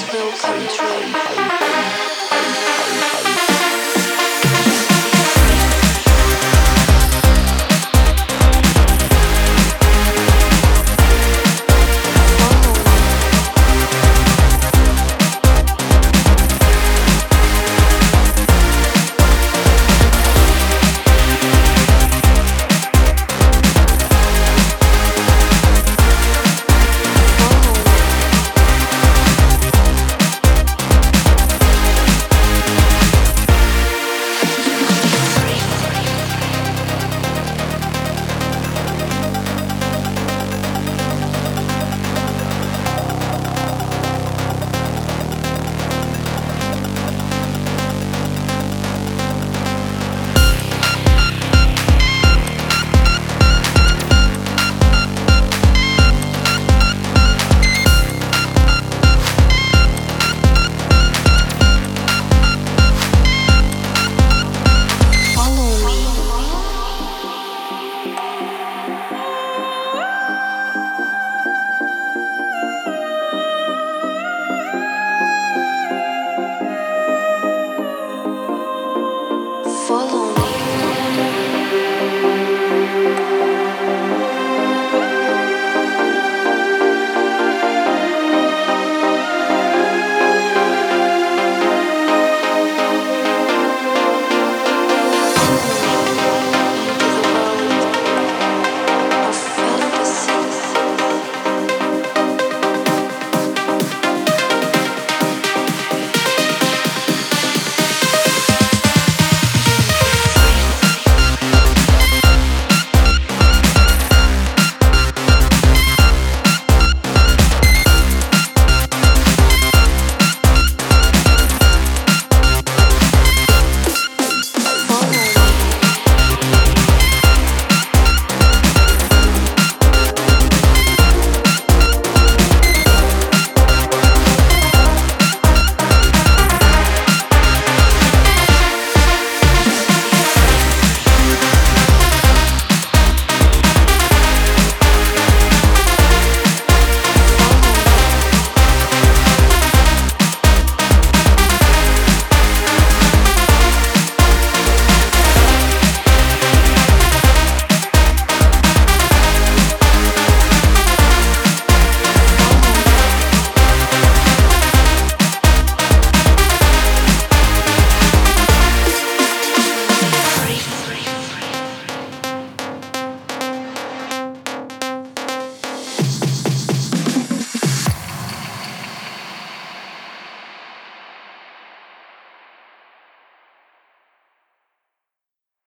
dreams will come true.